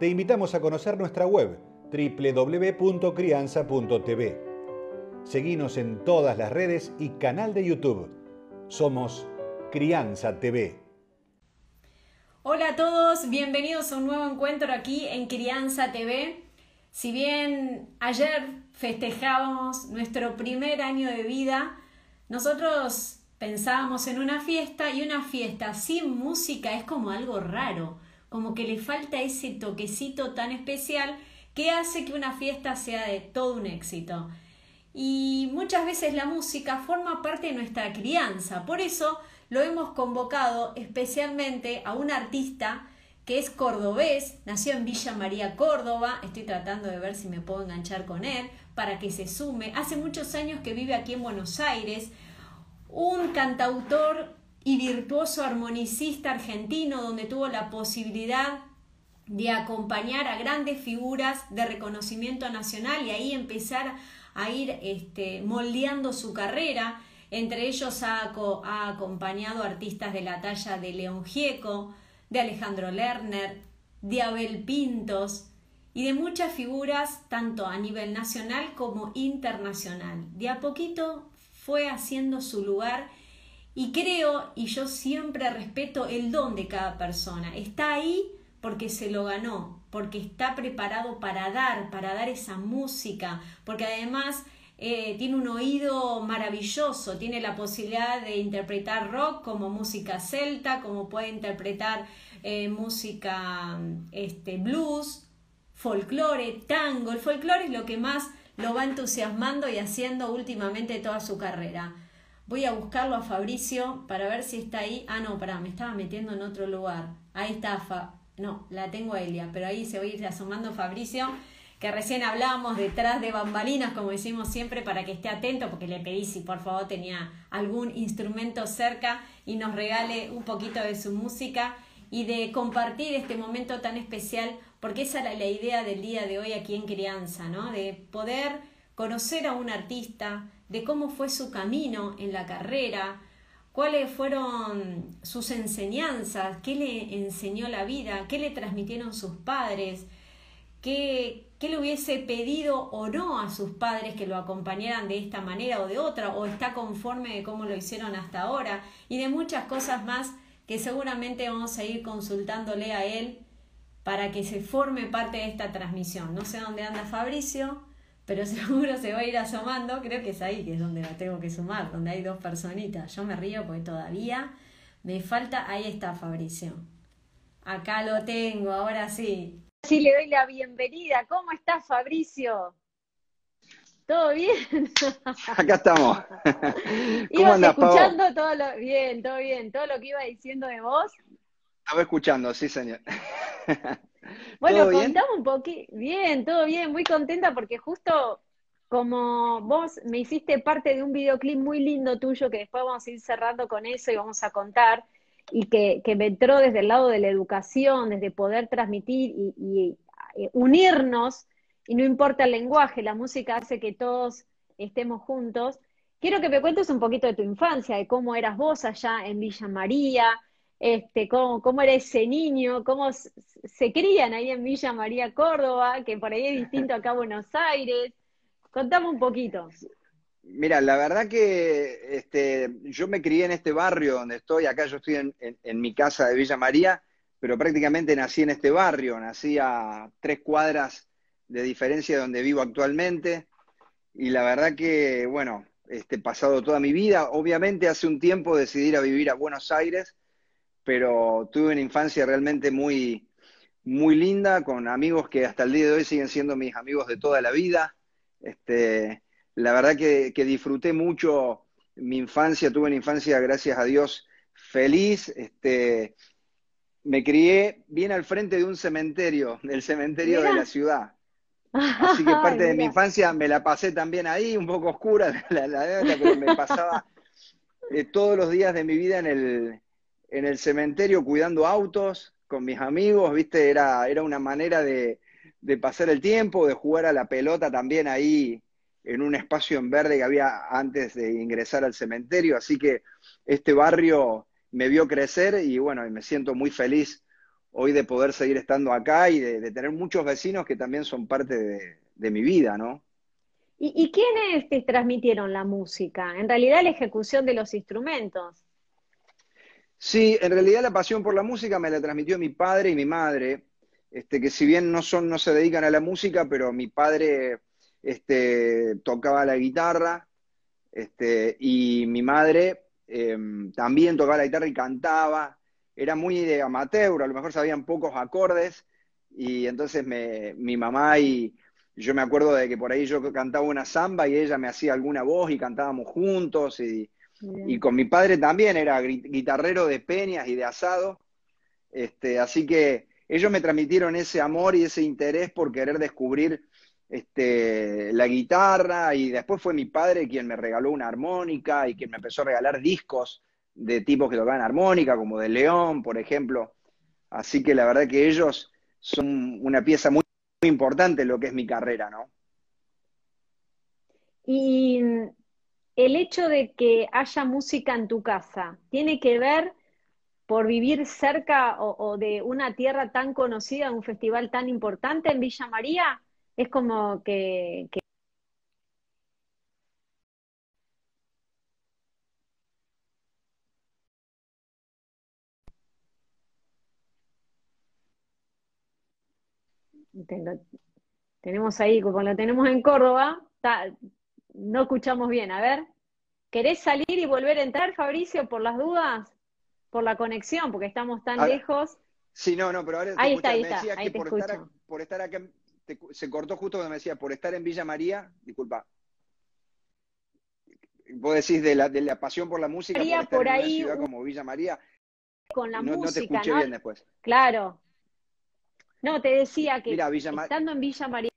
te invitamos a conocer nuestra web www.crianza.tv. Seguimos en todas las redes y canal de YouTube. Somos Crianza TV. Hola a todos, bienvenidos a un nuevo encuentro aquí en Crianza TV. Si bien ayer festejábamos nuestro primer año de vida, nosotros pensábamos en una fiesta y una fiesta sin música es como algo raro como que le falta ese toquecito tan especial que hace que una fiesta sea de todo un éxito. Y muchas veces la música forma parte de nuestra crianza, por eso lo hemos convocado especialmente a un artista que es cordobés, nació en Villa María, Córdoba, estoy tratando de ver si me puedo enganchar con él para que se sume, hace muchos años que vive aquí en Buenos Aires, un cantautor y virtuoso armonicista argentino donde tuvo la posibilidad de acompañar a grandes figuras de reconocimiento nacional y ahí empezar a ir este, moldeando su carrera. Entre ellos ha, ha acompañado artistas de la talla de León Gieco, de Alejandro Lerner, de Abel Pintos y de muchas figuras tanto a nivel nacional como internacional. De a poquito fue haciendo su lugar y creo, y yo siempre respeto el don de cada persona. Está ahí porque se lo ganó, porque está preparado para dar, para dar esa música, porque además eh, tiene un oído maravilloso, tiene la posibilidad de interpretar rock como música celta, como puede interpretar eh, música este, blues, folclore, tango. El folclore es lo que más lo va entusiasmando y haciendo últimamente toda su carrera. Voy a buscarlo a Fabricio para ver si está ahí. Ah, no, pará, me estaba metiendo en otro lugar. Ahí está, Fa... no, la tengo a Elia, pero ahí se va a ir asomando Fabricio, que recién hablábamos detrás de bambalinas, como decimos siempre, para que esté atento, porque le pedí si por favor tenía algún instrumento cerca y nos regale un poquito de su música y de compartir este momento tan especial, porque esa era la idea del día de hoy aquí en Crianza, ¿no? De poder conocer a un artista, de cómo fue su camino en la carrera, cuáles fueron sus enseñanzas, qué le enseñó la vida, qué le transmitieron sus padres, qué, qué le hubiese pedido o no a sus padres que lo acompañaran de esta manera o de otra, o está conforme de cómo lo hicieron hasta ahora, y de muchas cosas más que seguramente vamos a ir consultándole a él para que se forme parte de esta transmisión. No sé dónde anda Fabricio, pero seguro se va a ir asomando, creo que es ahí que es donde la tengo que sumar, donde hay dos personitas. Yo me río porque todavía me falta, ahí está Fabricio. Acá lo tengo, ahora sí. Sí, le doy la bienvenida. ¿Cómo estás, Fabricio? ¿Todo bien? Acá estamos. ¿Cómo andas, escuchando todo lo bien, todo bien, todo lo que iba diciendo de vos? Estaba escuchando, sí, señor. Bueno, contame un poquito. Bien, todo bien, muy contenta porque justo como vos me hiciste parte de un videoclip muy lindo tuyo que después vamos a ir cerrando con eso y vamos a contar, y que, que me entró desde el lado de la educación, desde poder transmitir y, y eh, unirnos, y no importa el lenguaje, la música hace que todos estemos juntos. Quiero que me cuentes un poquito de tu infancia, de cómo eras vos allá en Villa María, este, cómo, cómo era ese niño, cómo se crían ahí en Villa María Córdoba, que por ahí es distinto acá a Buenos Aires. Contame un poquito. Mira, la verdad que este, yo me crié en este barrio donde estoy, acá yo estoy en, en, mi casa de Villa María, pero prácticamente nací en este barrio, nací a tres cuadras de diferencia de donde vivo actualmente, y la verdad que, bueno, este, pasado toda mi vida, obviamente hace un tiempo decidí ir a vivir a Buenos Aires, pero tuve una infancia realmente muy, muy linda, con amigos que hasta el día de hoy siguen siendo mis amigos de toda la vida. Este, la verdad que, disfruté mucho mi infancia, tuve una infancia, gracias a Dios, feliz. Este, me crié bien al frente de un cementerio, del cementerio de la ciudad. Así que parte de mi infancia me la pasé también ahí, un poco oscura la, la, pero me pasaba eh, todos los días de mi vida en el, en el cementerio cuidando autos con mis amigos, ¿viste? Era, era una manera de, de pasar el tiempo, de jugar a la pelota también ahí en un espacio en verde que había antes de ingresar al cementerio. Así que este barrio me vio crecer y bueno, me siento muy feliz hoy de poder seguir estando acá y de, tener muchos vecinos que también son parte de, mi vida, ¿no? ¿Y, ¿Y, quiénes te transmitieron la música? En realidad la ejecución de los instrumentos. Sí, en realidad la pasión por la música me la transmitió mi padre y mi madre, este, que si bien no son, no se dedican a la música, pero mi padre este, tocaba la guitarra, este, y mi madre em, también tocaba la guitarra y cantaba, era muy de amateur, a lo mejor sabían pocos acordes, y entonces me, mi mamá y yo me acuerdo de que por ahí yo cantaba una samba y ella me hacía alguna voz y cantábamos juntos, y, y con mi padre también era guitarrero de peñas y de asado, este, así que ellos me transmitieron ese amor y ese interés por querer descubrir este, la guitarra y después fue mi padre quien me regaló una armónica y quien me empezó a regalar discos de tipos que tocaban armónica, como de León, por ejemplo. Así que la verdad que ellos son una pieza muy, muy importante en lo que es mi carrera, ¿no? Y el hecho de que haya música en tu casa, ¿tiene que ver por vivir cerca o, de una tierra tan conocida, un festival tan importante en Villa María? es como que, tenemos ahí, como lo tenemos en Córdoba, no escuchamos bien. A ver, ¿querés salir y volver a entrar, Fabricio, por las dudas? Por la conexión, porque estamos tan lejos. Sí, no, no, pero ahora ahí está, ahí está, ahí te por, estar, por estar acá se cortó justo cuando me decía, por estar en Villa María, disculpa. Vos decís de la, de la pasión por la música, por, por en ahí, una ciudad como Villa María. Con la música, no te escuché bien después. Claro. No, te decía que estando en Villa María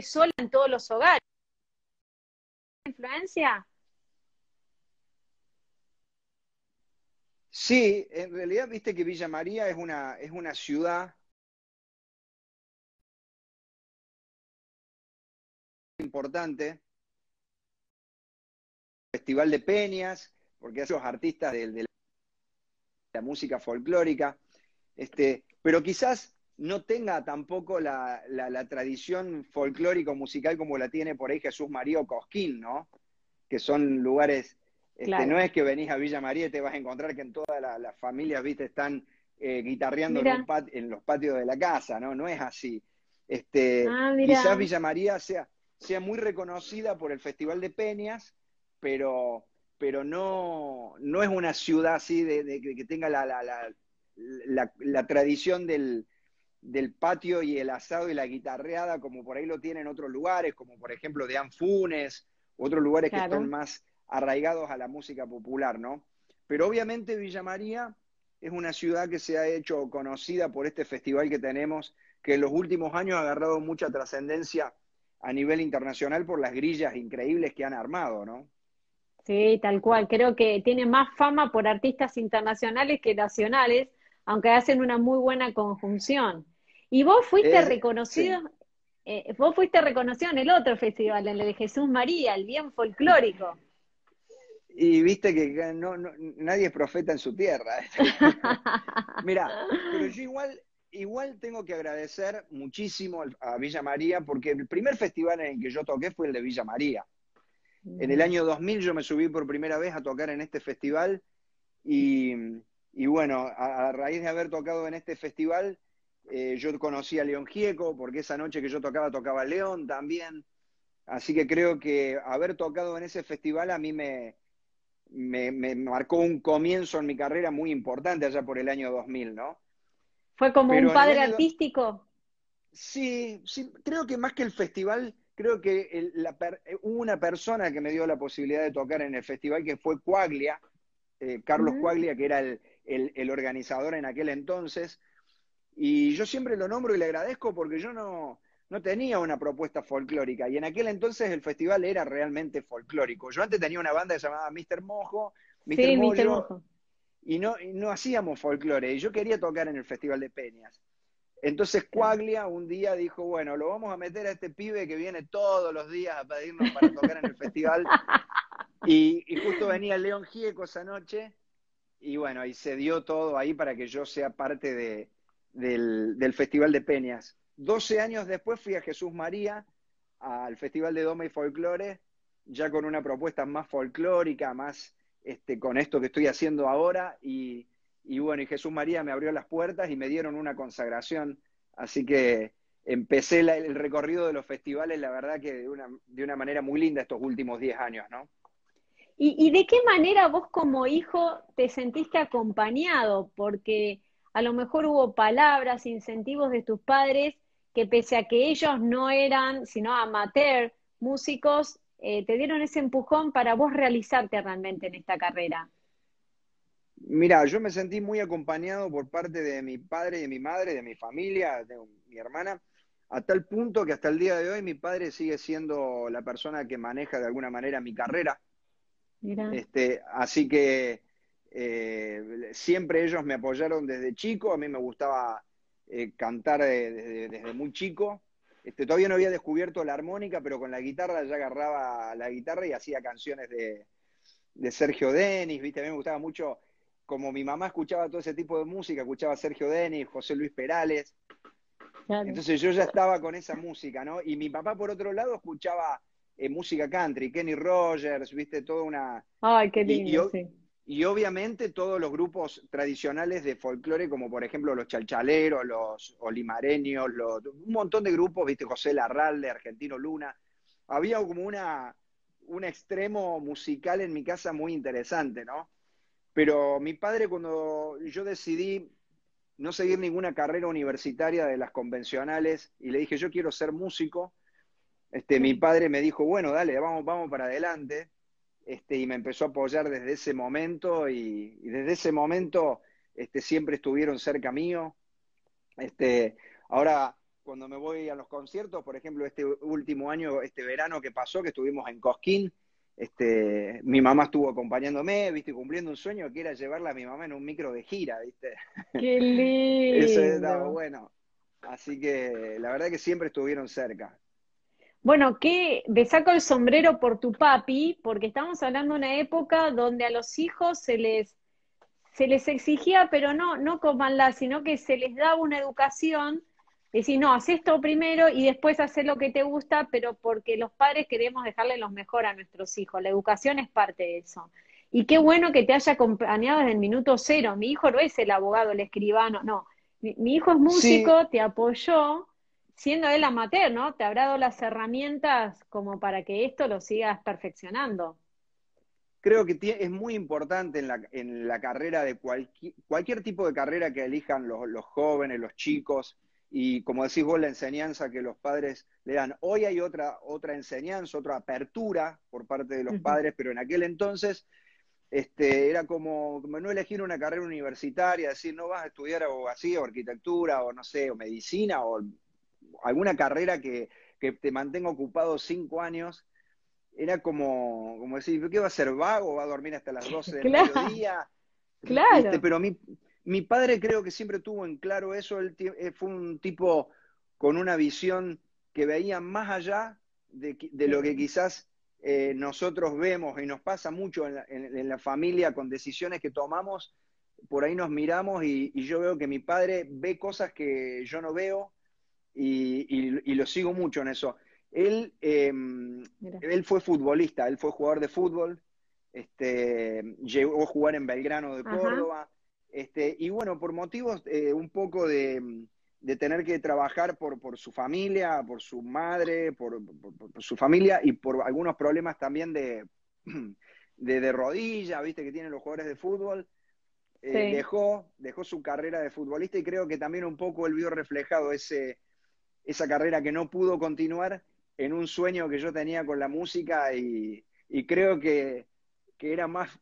sola en todos los hogares. ¿Influencia? Sí, en realidad viste que Villa María es una, es una ciudad importante, Festival de Peñas, porque hace los artistas de, la música folclórica, este, pero quizás no tenga tampoco la, la, tradición folclórico musical como la tiene por ahí Jesús María o Cosquín, ¿no? Que son lugares este, no es que venís a Villa María y te vas a encontrar que en todas las familias, viste, están eh, guitarreando en, los patios de la casa, ¿no? No es así. Este, ah, quizás Villa María sea, sea muy reconocida por el Festival de Peñas, pero, pero no, no es una ciudad así de, que tenga la, la, tradición del, del, patio y el asado y la guitarreada como por ahí lo tienen otros lugares, como por ejemplo de Anfunes, otros lugares que están más arraigados a la música popular, ¿no? Pero obviamente Villa María es una ciudad que se ha hecho conocida por este festival que tenemos, que en los últimos años ha agarrado mucha trascendencia a nivel internacional por las grillas increíbles que han armado, ¿no? Sí, tal cual. Creo que tiene más fama por artistas internacionales que nacionales, aunque hacen una muy buena conjunción. Y vos fuiste reconocido, eh, vos fuiste reconocido en el otro festival, en el de Jesús María, el bien folclórico. Y viste que no, nadie es profeta en su tierra. Mira, pero yo igual, igual tengo que agradecer muchísimo a Villa María, porque el primer festival en el que yo toqué fue el de Villa María. En el mm. año 2000 yo me subí por primera vez a tocar en este festival y, bueno, a, raíz de haber tocado en este festival, eh, yo conocí a León Gieco, porque esa noche que yo tocaba, tocaba León también. Así que creo que haber tocado en ese festival a mí me, me, marcó un comienzo en mi carrera muy importante allá por el año 2000, ¿no? ¿Fue como un padre artístico? Sí, sí, creo que más que el festival, creo que hubo una persona que me dio la posibilidad de tocar en el festival que fue Cuaglia, eh, Carlos Cuaglia, que era el, organizador en aquel entonces, Y yo siempre lo nombro y le agradezco porque yo no, no tenía una propuesta folclórica. Y en aquel entonces el festival era realmente folclórico. Yo antes tenía una banda llamaba Mr. Mojo, Mr. Sí, Mojo. Y no, no hacíamos folclore. Y yo quería tocar en el Festival de Peñas. Entonces Quaglia un día dijo, bueno, lo vamos a meter a este pibe que viene todos los días a pedirnos para tocar en el festival. Y, justo venía León Gieco esa noche, y bueno, y se dio todo ahí para que yo sea parte de, del, Festival de Peñas. 12 años después fui a Jesús María, al Festival de Doma y Folclore, ya con una propuesta más folclórica, más este, con esto que estoy haciendo ahora, y, bueno, y Jesús María me abrió las puertas y me dieron una consagración, así que empecé el recorrido de los festivales, la verdad que de una, de una manera muy linda estos últimos 10 años, ¿no? ¿Y, de qué manera vos como hijo te sentiste acompañado? Porque a lo mejor hubo palabras, incentivos de tus padres que pese a que ellos no eran, sino amateur, músicos, eh, te dieron ese empujón para vos realizarte realmente en esta carrera. Mira, yo me sentí muy acompañado por parte de mi padre y de mi madre, de mi familia, de mi hermana, a tal punto que hasta el día de hoy mi padre sigue siendo la persona que maneja de alguna manera mi carrera. Este, así que eh, siempre ellos me apoyaron desde chico, a mí me gustaba eh, cantar desde, muy chico. Este, todavía no había descubierto la armónica, pero con la guitarra ya agarraba la guitarra y hacía canciones de, Sergio Denis, ¿viste? A mí me gustaba mucho, como mi mamá escuchaba todo ese tipo de música, escuchaba Sergio Denis, José Luis Perales. Entonces yo ya estaba con esa música, ¿no? Y mi papá, por otro lado, escuchaba eh, música country, Kenny Rogers, viste, toda una... Ay, qué lindo, y, y, obviamente todos los grupos tradicionales de folclore, como por ejemplo los chalchaleros, los olimareños, los, un montón de grupos, viste, José Larralde, Argentino Luna. Había como una, un extremo musical en mi casa muy interesante, ¿no? Pero mi padre, cuando yo decidí no seguir ninguna carrera universitaria de las convencionales y le dije, yo quiero ser músico, este, mi padre me dijo, bueno, dale, vamos, vamos para adelante. Este, y me empezó a apoyar desde ese momento y, desde ese momento este, siempre estuvieron cerca mío. Este, ahora, cuando me voy a los conciertos, por ejemplo, este último año, este verano que pasó, que estuvimos en Cosquín, este, mi mamá estuvo acompañándome, viste, cumpliendo un sueño que era llevarla a mi mamá en un micro de gira, viste. Qué lindo. Eso estaba bueno. Así que la verdad que siempre estuvieron cerca. Bueno, que me saco el sombrero por tu papi, porque estamos hablando de una época donde a los hijos se les, se les exigía, pero no, no la, sino que se les daba una educación, decir, no, haz esto primero y después haz lo que te gusta, pero porque los padres queremos dejarle lo mejor a nuestros hijos. La educación es parte de eso. Y qué bueno que te haya acompañado desde el minuto cero. Mi hijo no es el abogado, el escribano, no. Mi, hijo es músico, te apoyó, siendo él amateur, ¿no? Te habrá dado las herramientas como para que esto lo sigas perfeccionando. Creo que es muy importante en la, en la carrera de cualquier, cualquier tipo de carrera que elijan los, los jóvenes, los chicos, y como decís vos, la enseñanza que los padres le dan. Hoy hay otra, otra enseñanza, otra apertura por parte de los padres, pero en aquel entonces este, era como, como, no elegir una carrera universitaria, decir, no vas a estudiar abogacía o arquitectura o no sé, o medicina o alguna carrera que, te mantenga ocupado cinco años, era como, como decir, ¿qué va a ser vago? ¿Va a dormir hasta las 12 del mediodía? Claro. Pero mi, mi padre creo que siempre tuvo en claro eso, él eh, fue un tipo con una visión que veía más allá de, lo que quizás eh, nosotros vemos y nos pasa mucho en la, familia con decisiones que tomamos, por ahí nos miramos y, y, yo veo que mi padre ve cosas que yo no veo y, lo sigo mucho en eso. Él, em, él fue futbolista, él fue jugador de fútbol, este, llegó a jugar en Belgrano de Córdoba, este, y bueno, por motivos eh, un poco de, tener que trabajar por, por su familia, por su madre, por, su familia y por algunos problemas también de, de, rodilla, viste, que tienen los jugadores de fútbol. Eh, dejó, dejó su carrera de futbolista y creo que también un poco él vio reflejado ese, esa carrera que no pudo continuar en un sueño que yo tenía con la música y, creo que, era más,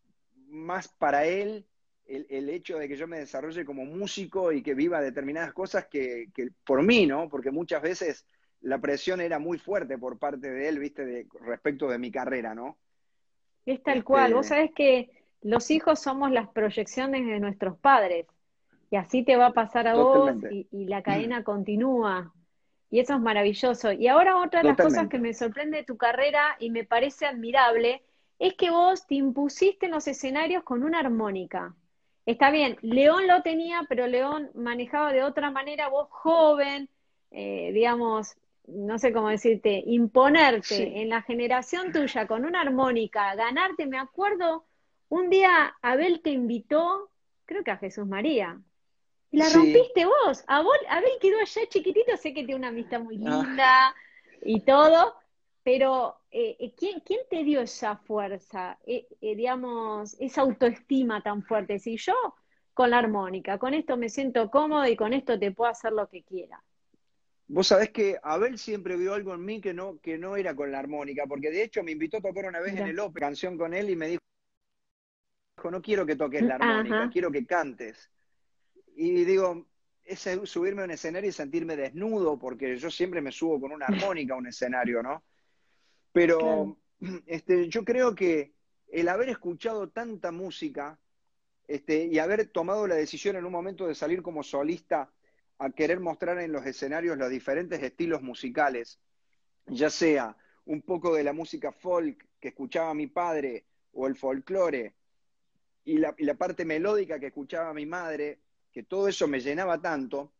más para él el, hecho de que yo me desarrolle como músico y que viva determinadas cosas que, por mí, ¿no? Porque muchas veces la presión era muy fuerte por parte de él, viste, de, respecto de mi carrera, ¿no? Es tal cual. Vos este sabés que los hijos somos las proyecciones de nuestros padres. Y así te va a pasar a vos y, la cadena continúa. Y eso es maravilloso. Y ahora otra de las cosas que me sorprende de tu carrera y me parece admirable es que vos te impusiste en los escenarios con una armónica. Está bien, León lo tenía, pero León manejaba de otra manera, vos joven, eh, digamos, no sé cómo decirte, imponerte en la generación tuya con una armónica, ganarte, me acuerdo, un día Abel te invitó, creo que a Jesús María, la rompiste vos. Abel quedó allá chiquitito, sé que tiene una amistad muy ah. linda y todo, pero eh, eh, ¿quién, ¿quién, te dio esa fuerza, eh, digamos, esa autoestima tan fuerte? Si yo con la armónica, con esto me siento cómodo y con esto te puedo hacer lo que quiera. Vos sabés que Abel siempre vio algo en mí que no, que no era con la armónica, porque de hecho me invitó a tocar una vez en el ópera, canción con él y me dijo, no quiero que toques la armónica, quiero que cantes. Y digo, es subirme a un escenario y sentirme desnudo, porque yo siempre me subo con una armónica a un escenario, ¿no? Pero este, yo creo que el haber escuchado tanta música este, y haber tomado la decisión en un momento de salir como solista a querer mostrar en los escenarios los diferentes estilos musicales, ya sea un poco de la música folk que escuchaba mi padre o el folclore, y la, y la parte melódica que escuchaba mi madre, que todo eso me llenaba tanto,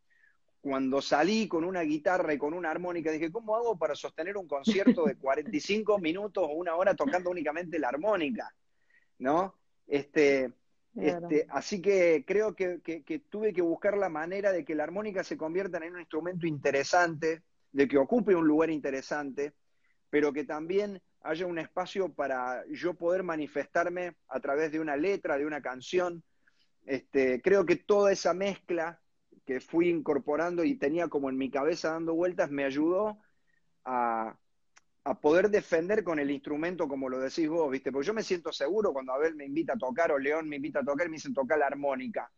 cuando salí con una guitarra y con una armónica, dije, ¿cómo hago para sostener un concierto de 45 minutos o una hora tocando únicamente la armónica? ¿No? Este, este, así que creo que, tuve que buscar la manera de que la armónica se convierta en un instrumento interesante, de que ocupe un lugar interesante, pero que también haya un espacio para yo poder manifestarme a través de una letra, de una canción. Este, creo que toda esa mezcla que fui incorporando y tenía como en mi cabeza dando vueltas, me ayudó a, poder defender con el instrumento como lo decís vos, ¿viste? Porque yo me siento seguro cuando Abel me invita a tocar o León me invita a tocar y me dicen tocar la armónica.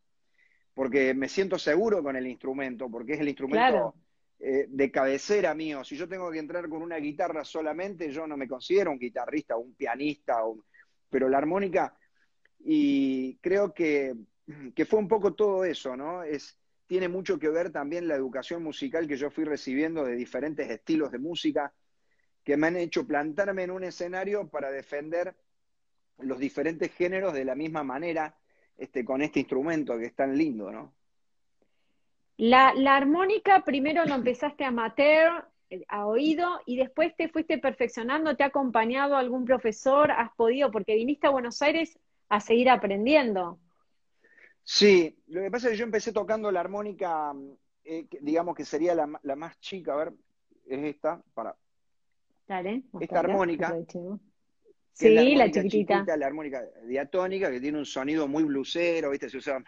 Porque me siento seguro con el instrumento, porque es el instrumento eh, de cabecera mío. Si yo tengo que entrar con una guitarra solamente, yo no me considero un guitarrista o un pianista, pero la armónica, y creo que, que fue un poco todo eso, ¿no? Es tiene mucho que ver también la educación musical que yo fui recibiendo de diferentes estilos de música que me han hecho plantarme en un escenario para defender los diferentes géneros de la misma manera este, con este instrumento que es tan lindo, ¿no? La, la armónica primero lo empezaste a amateur, eh, a oído, y después te fuiste perfeccionando, te ha acompañado algún profesor, has podido, porque viniste a Buenos Aires a seguir aprendiendo. Sí, lo que pasa es que yo empecé tocando la armónica, eh, digamos que sería la, más chica, a ver, es esta, para. Dale. Esta armónica. Sí, la, chiquitita. La armónica diatónica, que tiene un sonido muy blusero, ¿viste? Se usa.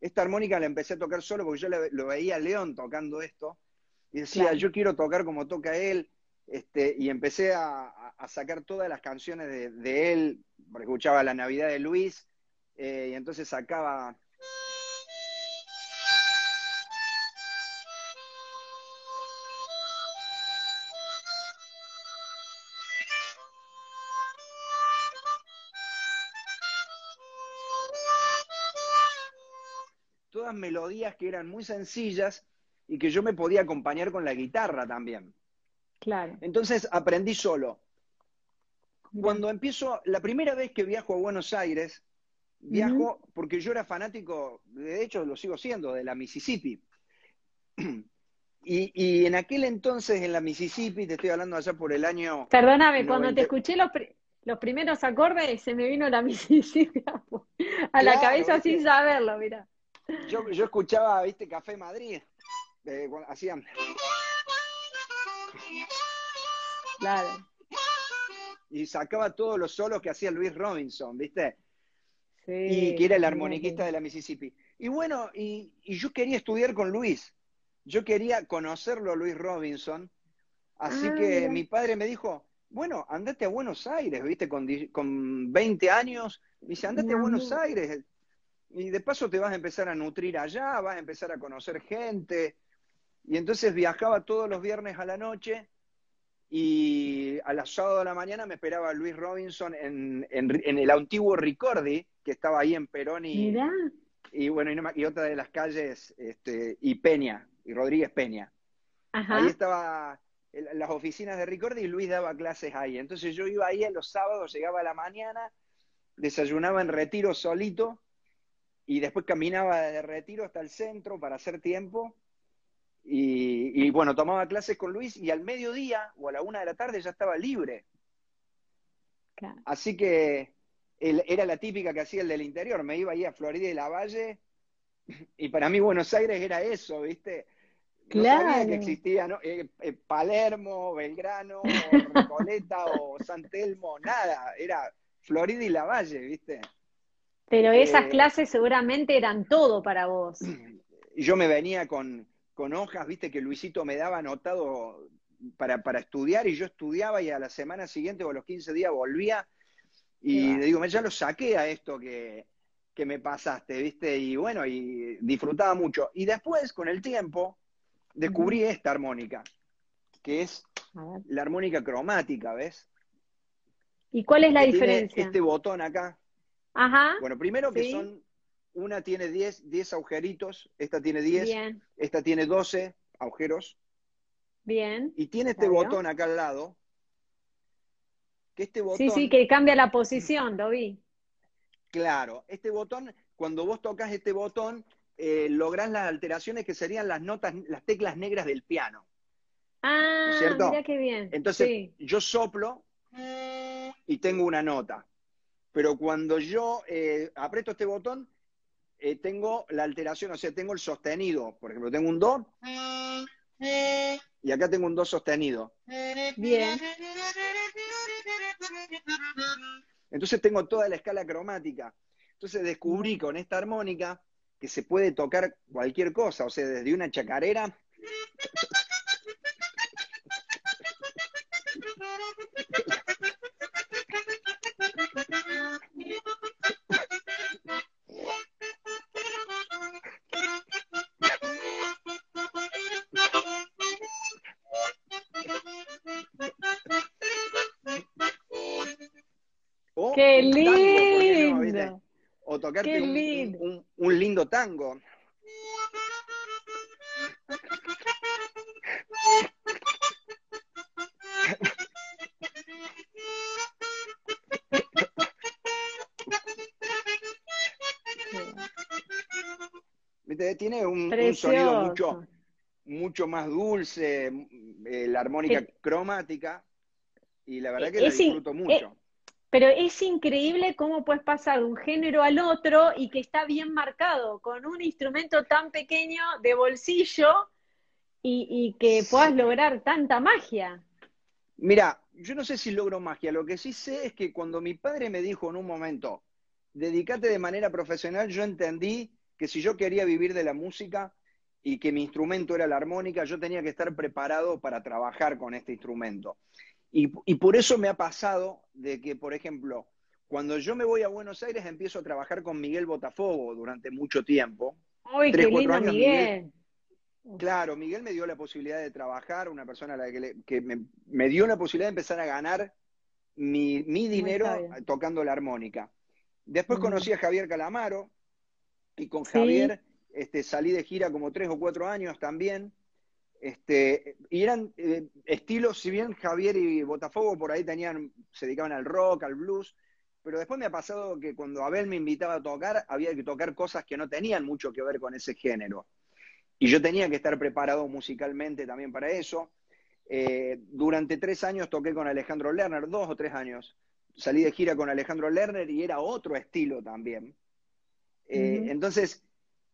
Esta armónica la empecé a tocar solo porque yo lo veía a León tocando esto y decía, yo quiero tocar como toca él. Este, y empecé a, sacar todas las canciones de, él, porque escuchaba La Navidad de Luis, eh, y entonces sacaba... Todas melodías que eran muy sencillas y que yo me podía acompañar con la guitarra también. Entonces aprendí solo. Cuando empiezo, la primera vez que viajo a Buenos Aires, viajo porque yo era fanático, de hecho lo sigo siendo, de la Mississippi. Y, en aquel entonces en la Mississippi, te estoy hablando allá por el año... Perdóname, cuando te escuché los, los primeros acordes, se me vino la Mississippi a, la cabeza sin saberlo, mira. Yo, yo escuchaba, viste, Café Madrid, eh, hacían... Claro. Y sacaba todos los solos que hacía Luis Robinson, ¿viste? Sí, y que era el armoniquista de la Mississippi. Y bueno, y, yo quería estudiar con Luis. Yo quería conocerlo a Luis Robinson. Así ah, que mi padre me dijo, bueno, andate a Buenos Aires, viste, con, con 20 años, me dice, andate a Buenos Aires, y de paso te vas a empezar a nutrir allá, vas a empezar a conocer gente, y entonces viajaba todos los viernes a la noche, y a las sábado de la mañana me esperaba Luis Robinson en, el antiguo Ricordi, que estaba ahí en Perón y, y bueno, y, otra de las calles, este, y Peña, y Rodríguez Peña. Ahí estaba las oficinas de Ricordi y Luis daba clases ahí. Entonces yo iba ahí los sábados, llegaba a la mañana, desayunaba en retiro solito y después caminaba de retiro hasta el centro para hacer tiempo y, bueno, tomaba clases con Luis y al mediodía o a la una de la tarde ya estaba libre. Así que él, era la típica que hacía el del interior. Me iba ahí a Florida y la Valle y para mí Buenos Aires era eso, ¿viste? No sabía que existía eh, eh, Palermo, Belgrano, Recoleta o San Telmo, nada. Era Florida y la Valle, ¿viste? Pero esas eh, clases seguramente eran todo para vos. Yo me venía con, con hojas, viste, que Luisito me daba anotado para, para, estudiar y yo estudiaba y a la semana siguiente o a los 15 días volvía y le digo, ya lo saqué a esto que, que me pasaste, viste, y bueno, y disfrutaba mucho. Y después, con el tiempo, descubrí esta armónica, que es la armónica cromática, ¿ves? ¿Y cuál es la diferencia? Este botón acá. Ajá. Bueno, primero que son una tiene 10, 10 agujeritos, esta tiene 10, esta tiene 12 agujeros. Bien. Y tiene este botón acá al lado. Que este botón, sí, sí, que cambia la posición, lo vi. Claro, este botón, cuando vos tocas este botón, eh, lográs las alteraciones que serían las notas, las teclas negras del piano. Ah, ¿cierto? mira qué bien. Entonces, yo soplo y tengo una nota. Pero cuando yo eh, aprieto este botón, eh, tengo la alteración, o sea, tengo el sostenido. Por ejemplo, tengo un Do y acá tengo un Do sostenido. Bien. Entonces tengo toda la escala cromática. Entonces descubrí con esta armónica que se puede tocar cualquier cosa, o sea, desde una chacarera ¡Qué lindo! o tocarte un, un, lindo tango. Tiene un, sonido mucho, mucho más dulce, eh, la armónica eh, cromática, y la verdad que la disfruto eh, mucho. Pero es increíble cómo puedes pasar de un género al otro y que está bien marcado, con un instrumento tan pequeño de bolsillo y, que puedas lograr tanta magia. Mira, yo no sé si logro magia, lo que sí sé es que cuando mi padre me dijo en un momento, dedícate de manera profesional, yo entendí que si yo quería vivir de la música y que mi instrumento era la armónica, yo tenía que estar preparado para trabajar con este instrumento. Y, por eso me ha pasado de que, por ejemplo, cuando yo me voy a Buenos Aires empiezo a trabajar con Miguel Botafogo durante mucho tiempo. ¡Uy, qué lindo Miguel! Claro, Miguel me dio la posibilidad de trabajar, una persona a la que, me, dio la posibilidad de empezar a ganar mi, dinero tocando la armónica. Después conocí a Javier Calamaro y con Javier este, salí de gira como tres o cuatro años también. Este, y eran eh, estilos, si bien Javier y Botafogo por ahí tenían, se dedicaban al rock, al blues, pero después me ha pasado que cuando Abel me invitaba a tocar, había que tocar cosas que no tenían mucho que ver con ese género. Y yo tenía que estar preparado musicalmente también para eso. Eh, durante tres años toqué con Alejandro Lerner, dos o tres años. Salí de gira con Alejandro Lerner y era otro estilo también. Eh, entonces,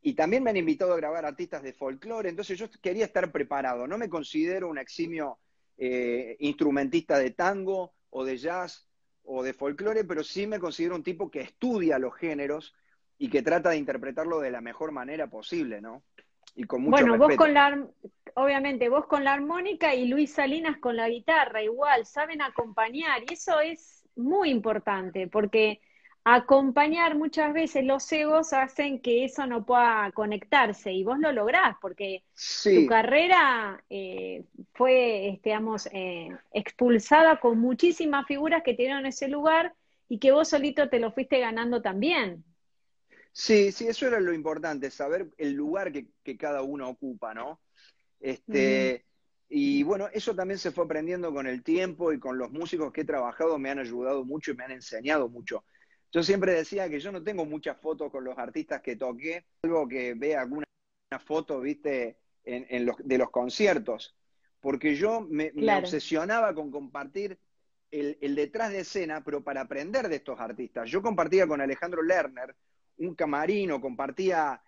y también me han invitado a grabar artistas de folclore, entonces yo quería estar preparado. No me considero un eximio eh, instrumentista de tango o de jazz o de folclore, pero sí me considero un tipo que estudia los géneros y que trata de interpretarlo de la mejor manera posible, ¿no? y con mucho Bueno, vos con la, obviamente, vos con la armónica y Luis Salinas con la guitarra, igual, saben acompañar, y eso es muy importante, porque acompañar muchas veces los egos hacen que eso no pueda conectarse, y vos lo lográs, porque tu carrera eh, fue, este, digamos, eh, expulsada con muchísimas figuras que tienen ese lugar y que vos solito te lo fuiste ganando también. Sí, sí, eso era lo importante, saber el lugar que, cada uno ocupa, ¿no? Este, Y bueno, eso también se fue aprendiendo con el tiempo y con los músicos que he trabajado me han ayudado mucho y me han enseñado mucho. Yo siempre decía que yo no tengo muchas fotos con los artistas que toqué, algo que vea alguna foto, viste, en, los, de los conciertos, porque yo me, obsesionaba con compartir el, el, detrás de escena, pero para aprender de estos artistas. Yo compartía con Alejandro Lerner, un camarino, compartía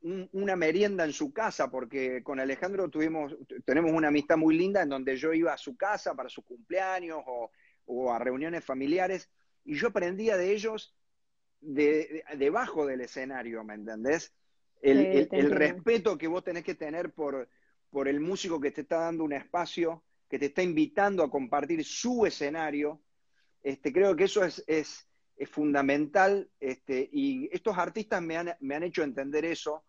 una merienda en su casa, porque con Alejandro tuvimos, tenemos una amistad muy linda en donde yo iba a su casa para sus cumpleaños o, a reuniones familiares, y yo aprendía de ellos de, debajo del escenario, ¿me entendés? El, respeto que vos tenés que tener por, por el músico que te está dando un espacio, que te está invitando a compartir su escenario, este, creo que eso es, es es fundamental este, y estos artistas me han, me han hecho entender eso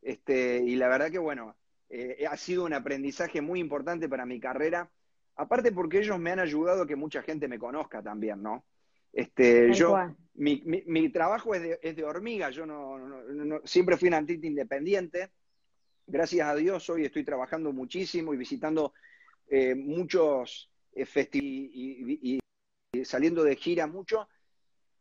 este, y la verdad que bueno, eh, ha sido un aprendizaje muy importante para mi carrera, aparte porque ellos me han ayudado a que mucha gente me conozca también, ¿no? Este, yo, mi, mi, trabajo es de, es de, hormiga, yo no, no, siempre fui un artista independiente, gracias a Dios hoy estoy trabajando muchísimo y visitando eh, muchos eh, festivales y, y, saliendo de gira mucho,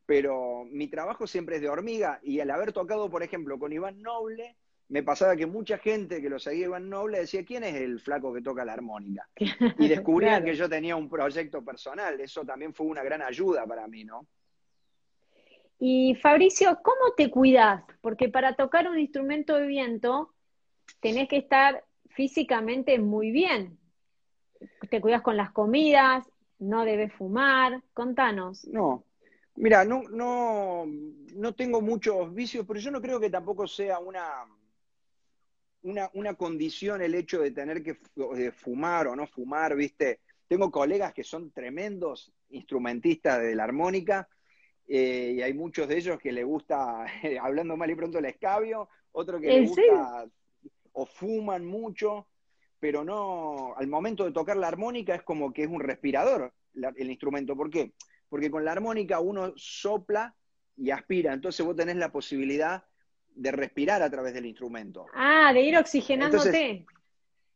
pero mi trabajo siempre es de hormiga y al haber tocado, por ejemplo, con Iván Noble, me pasaba que mucha gente que lo seguía Iván Noble decía, ¿quién es el flaco que toca la armónica? Y descubrían que yo tenía un proyecto personal, eso también fue una gran ayuda para mí, ¿no? Y Fabricio, ¿cómo te cuidas? Porque para tocar un instrumento de viento tenés que estar físicamente muy bien. ¿Te cuidas con las comidas? ¿No debes fumar? Contanos. No, Mira, no, no, no tengo muchos vicios, pero yo no creo que tampoco sea una, una, una condición el hecho de tener que fumar o no fumar, ¿viste? Tengo colegas que son tremendos instrumentistas de la armónica eh, y hay muchos de ellos que le gusta, hablando mal y pronto, el escabio, otro que le gusta o fuman mucho, pero no, al momento de tocar la armónica es como que es un respirador el instrumento. ¿Por qué? porque con la armónica uno sopla y aspira, entonces vos tenés la posibilidad de respirar a través del instrumento. Ah, de ir oxigenándote.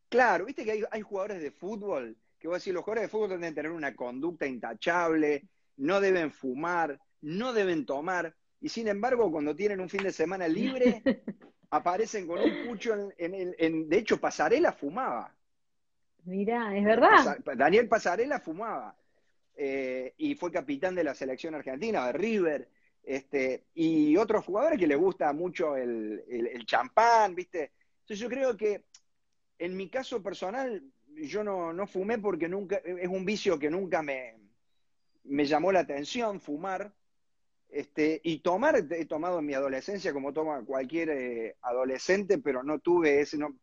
claro, viste que hay, jugadores de fútbol que vos decís, los jugadores de fútbol deben tener una conducta intachable, no deben fumar, no deben tomar, y sin embargo, cuando tienen un fin de semana libre, aparecen con un pucho en, el... en, de hecho, Pasarela fumaba. Mirá, es verdad. Daniel Pasarela fumaba. Eh, y fue capitán de la selección argentina, de River, este, y otros jugadores que les gusta mucho el, champán, ¿viste? Entonces yo creo que en mi caso personal, yo no, fumé porque nunca, es un vicio que nunca me, me llamó la atención, fumar. Este, y tomar, he tomado en mi adolescencia como toma cualquier eh, adolescente, pero no tuve ese, no,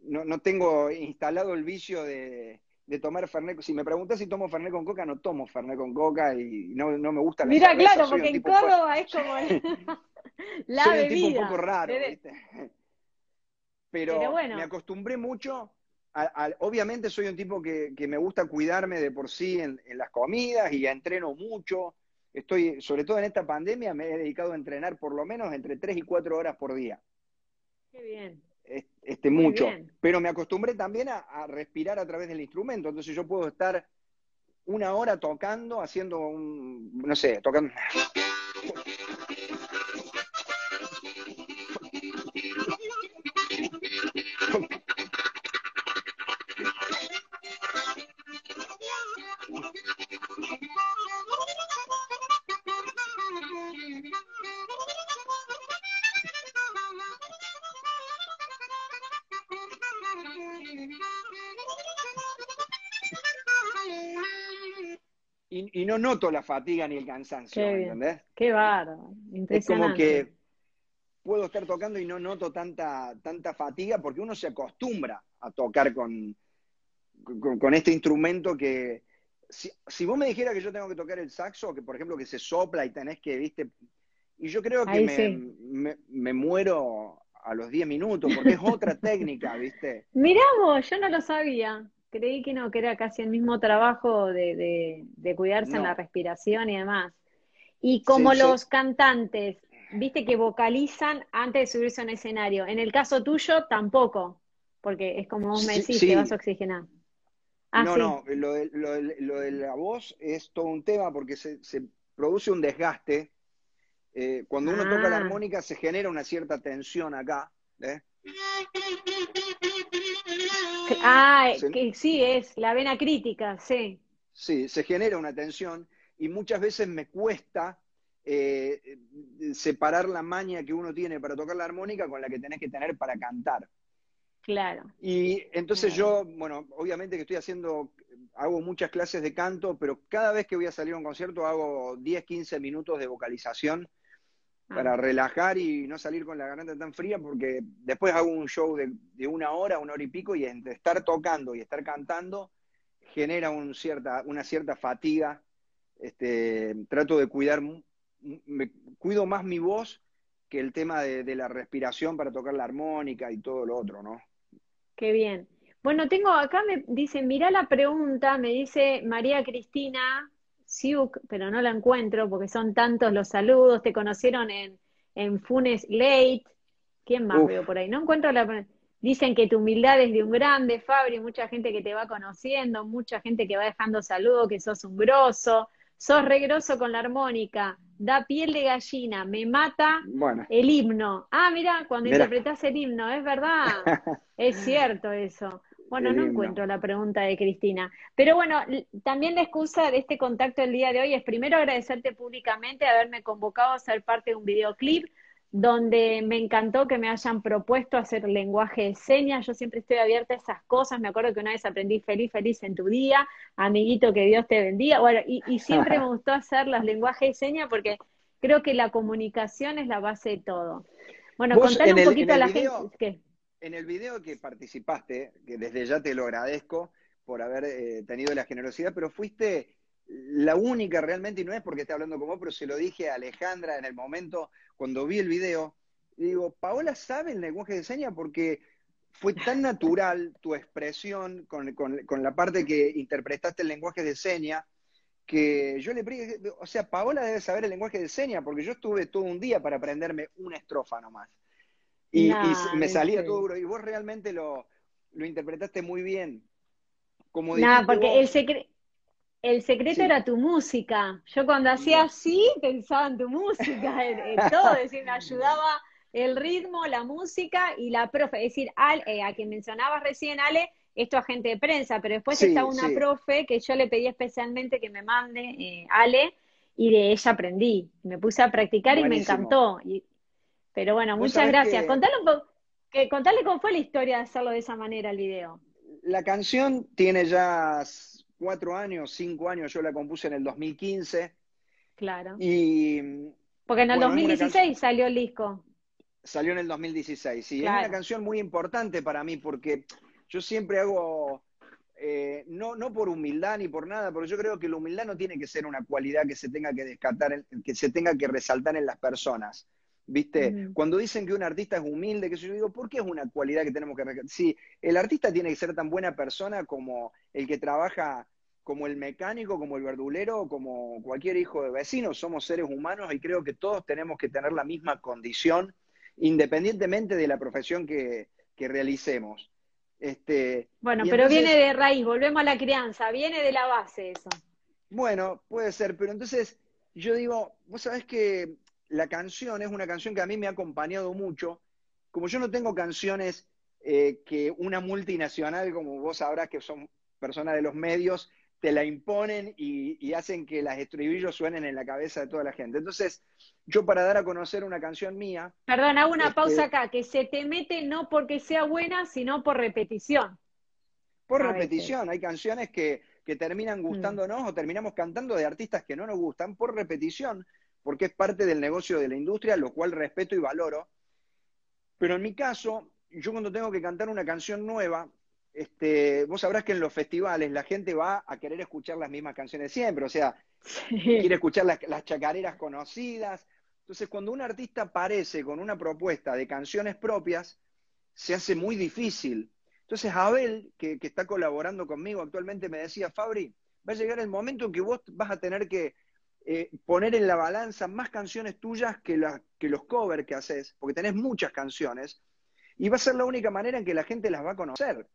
no tengo instalado el vicio de, de tomar Fernet. Si me preguntas si tomo Fernet con coca, no tomo Fernet con coca y no, me gusta la Mira, claro, porque en Córdoba es como la soy un tipo un poco raro, ¿viste? Pero, me acostumbré mucho. obviamente soy un tipo que, me gusta cuidarme de por sí en, las comidas y entreno mucho. Estoy, sobre todo en esta pandemia, me he dedicado a entrenar por lo menos entre 3 y 4 horas por día. Qué bien este, mucho. Pero me acostumbré también a, respirar a través del instrumento. Entonces yo puedo estar una hora tocando, haciendo un, no sé, tocando. Y, no noto la fatiga ni el cansancio, Qué ¿entendés? Qué bárbaro, Es como que puedo estar tocando y no noto tanta, tanta fatiga porque uno se acostumbra a tocar con, con, este instrumento que, si, vos me dijeras que yo tengo que tocar el saxo, que por ejemplo que se sopla y tenés que, viste, y yo creo que me, me, muero a los 10 minutos, porque es otra técnica, ¿viste? Mirá vos, yo no lo sabía. Creí que no, que era casi el mismo trabajo de, de, cuidarse en la respiración y demás. Y como los cantantes, viste que vocalizan antes de subirse a un escenario. En el caso tuyo, tampoco, porque es como vos me decís, que vas a oxigenar. Ah, no, no, lo de, lo, de, la voz es todo un tema porque se, se produce un desgaste. Eh, cuando uno toca la ah. armónica se genera una cierta tensión acá. ¿eh? Ah, que sí, es la vena crítica, sí. Sí, se genera una tensión y muchas veces me cuesta eh, separar la maña que uno tiene para tocar la armónica con la que tenés que tener para cantar. Claro. Y entonces yo, bueno, obviamente que estoy haciendo, hago muchas clases de canto, pero cada vez que voy a salir a un concierto hago 10, 15 minutos de vocalización para ah. relajar y no salir con la garganta tan fría, porque después hago un show de, una hora, una hora y pico, y entre estar tocando y estar cantando genera un cierta, una cierta fatiga. Este, trato de cuidar, me cuido más mi voz que el tema de, de la respiración para tocar la armónica y todo lo otro, ¿no? Qué bien. Bueno, tengo acá, me dice, mira la pregunta, me dice María Cristina Siuk, pero no la encuentro porque son tantos los saludos, te conocieron en, en Funes Late, ¿quién más veo por ahí? No encuentro la Dicen que tu humildad es de un grande, Fabri, mucha gente que te va conociendo, mucha gente que va dejando saludos, que sos un grosso, sos regroso con la armónica, da piel de gallina, me mata el himno. Ah, mira, cuando interpretás el himno, es verdad, es cierto eso. Bueno, no encuentro la pregunta de Cristina. Pero bueno, también la excusa de este contacto el día de hoy es primero agradecerte públicamente haberme convocado a ser parte de un videoclip donde me encantó que me hayan propuesto hacer lenguaje de señas. Yo siempre estoy abierta a esas cosas. Me acuerdo que una vez aprendí feliz, feliz en tu día, amiguito, que Dios te bendiga. Bueno, y, siempre me gustó hacer los lenguajes de señas porque creo que la comunicación es la base de todo. Bueno, contale un poquito a la gente. En el video que participaste, que desde ya te lo agradezco por haber eh, tenido la generosidad, pero fuiste la única realmente, y no es porque esté hablando con vos, pero se lo dije a Alejandra en el momento cuando vi el video, y digo, Paola sabe el lenguaje de señas porque fue tan natural tu expresión con, la parte que interpretaste el lenguaje de señas, que yo le o sea, Paola debe saber el lenguaje de señas, porque yo estuve todo un día para aprenderme una estrofa nomás. Y, me salía todo duro, y vos realmente lo, lo interpretaste muy bien. Como no, porque el secreto el secreto era tu música. Yo cuando hacía así pensaba en tu música, en, todo, es decir, me ayudaba el ritmo, la música y la profe. Es decir, al, eh, a quien mencionabas recién, Ale, esto agente de prensa, pero después está una profe que yo le pedí especialmente que me mande, eh, Ale, y de ella aprendí. Me puse a practicar y me encantó. Pero bueno, muchas gracias. Contale, un poco, que, contale cómo fue la historia de hacerlo de esa manera el video. La canción tiene ya cuatro años, cinco años, yo la compuse en el 2015. Claro. Y, Porque en el 2016 salió el disco. Salió en el 2016, sí. Es una canción muy importante para mí porque yo siempre hago, eh, no, no por humildad ni por nada, pero yo creo que la humildad no tiene que ser una cualidad que se tenga que descartar, que se tenga que resaltar en las personas. ¿Viste? Cuando dicen que un artista es humilde, que yo digo, ¿por qué es una cualidad que tenemos que Sí, el artista tiene que ser tan buena persona como el que trabaja, como el mecánico, como el verdulero, como cualquier hijo de vecino. Somos seres humanos y creo que todos tenemos que tener la misma condición, independientemente de la profesión que, realicemos. Este, bueno, pero viene de raíz, volvemos a la crianza, viene de la base eso. Bueno, puede ser, pero entonces yo digo, vos sabés que la canción es una canción que a mí me ha acompañado mucho. Como yo no tengo canciones eh, que una multinacional, como vos sabrás que son personas de los medios, te la imponen y, hacen que las estribillos suenen en la cabeza de toda la gente. Entonces, yo para dar a conocer una canción mía... Perdón, hago una este, pausa acá, que se te mete no porque sea buena, sino por repetición. Por repetición, hay canciones que, que terminan mm. gustándonos o terminamos cantando de artistas que no nos gustan por repetición porque es parte del negocio de la industria, lo cual respeto y valoro. Pero en mi caso, yo cuando tengo que cantar una canción nueva, este, vos sabrás que en los festivales la gente va a querer escuchar las mismas canciones siempre, o sea, quiere escuchar las, las, chacareras conocidas. Entonces, cuando un artista aparece con una propuesta de canciones propias, se hace muy difícil. Entonces, Abel, que, que está colaborando conmigo actualmente, me decía, Fabri, va a llegar el momento en que vos vas a tener que eh, poner en la balanza más canciones tuyas que, que los covers que haces, porque tenés muchas canciones, y va a ser la única manera en que la gente las va a conocer.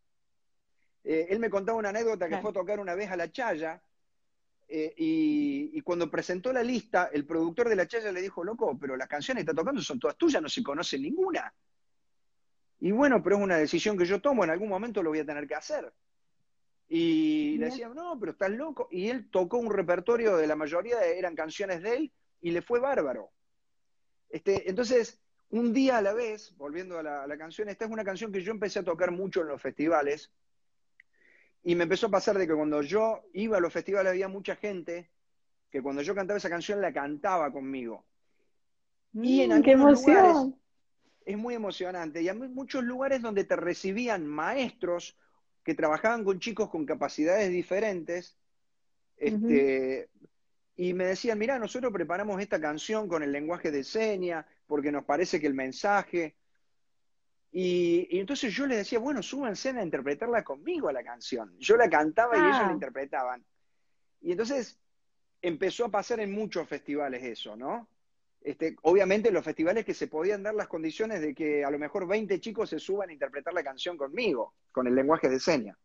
Eh, él me contaba una anécdota que fue a tocar una vez a La Chaya, eh, y, cuando presentó la lista, el productor de La Chaya le dijo, loco, pero las canciones que está tocando son todas tuyas, no se conoce ninguna. Y bueno, pero es una decisión que yo tomo, en algún momento lo voy a tener que hacer. Y le decían, no, pero estás loco. Y él tocó un repertorio de la mayoría, eran canciones de él, y le fue bárbaro. Este, entonces, un día a la vez, volviendo a la, canción, esta es una canción que yo empecé a tocar mucho en los festivales, y me empezó a pasar de que cuando yo iba a los festivales había mucha gente que cuando yo cantaba esa canción la cantaba conmigo. y en mm, qué emoción. es muy emocionante. Y hay muchos lugares donde te recibían maestros que trabajaban con chicos con capacidades diferentes, este, y me decían, mira, nosotros preparamos esta canción con el lenguaje de seña, porque nos parece que el mensaje... Y, entonces yo les decía, bueno, súbanse a interpretarla conmigo a la canción. Yo la cantaba y ellos la ah. interpretaban. Y entonces empezó a pasar en muchos festivales eso, ¿no? Este, obviamente los festivales que se podían dar las condiciones de que a lo mejor 20 chicos se suban a interpretar la canción conmigo, con el lenguaje de señas.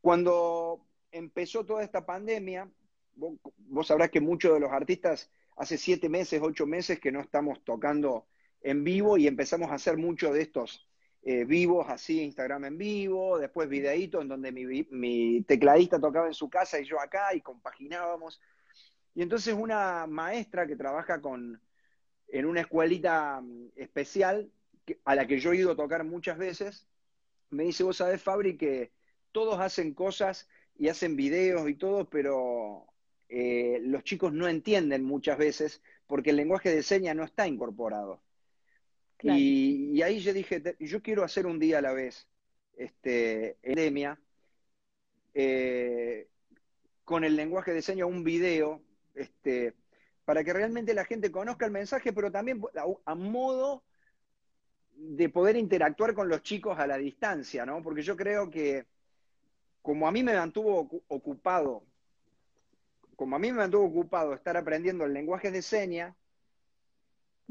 Cuando empezó toda esta pandemia, vos, sabrás que muchos de los artistas hace siete meses, ocho meses que no estamos tocando en vivo y empezamos a hacer muchos de estos eh, vivos, así Instagram en vivo, después videitos en donde mi, mi tecladista tocaba en su casa y yo acá y compaginábamos. Y entonces una maestra que trabaja con, en una escuelita mm, especial, a la que yo he ido a tocar muchas veces, me dice, vos sabés, Fabri, que todos hacen cosas y hacen videos y todo, pero eh, los chicos no entienden muchas veces porque el lenguaje de señas no está incorporado. Y, ahí yo dije, yo quiero hacer un día a la vez, este, endemia, eh, con el lenguaje de señas, un video este, para que realmente la gente conozca el mensaje, pero también a, modo de poder interactuar con los chicos a la distancia, ¿no? Porque yo creo que como a mí me mantuvo ocupado, como a mí me mantuvo ocupado estar aprendiendo el lenguaje de señas,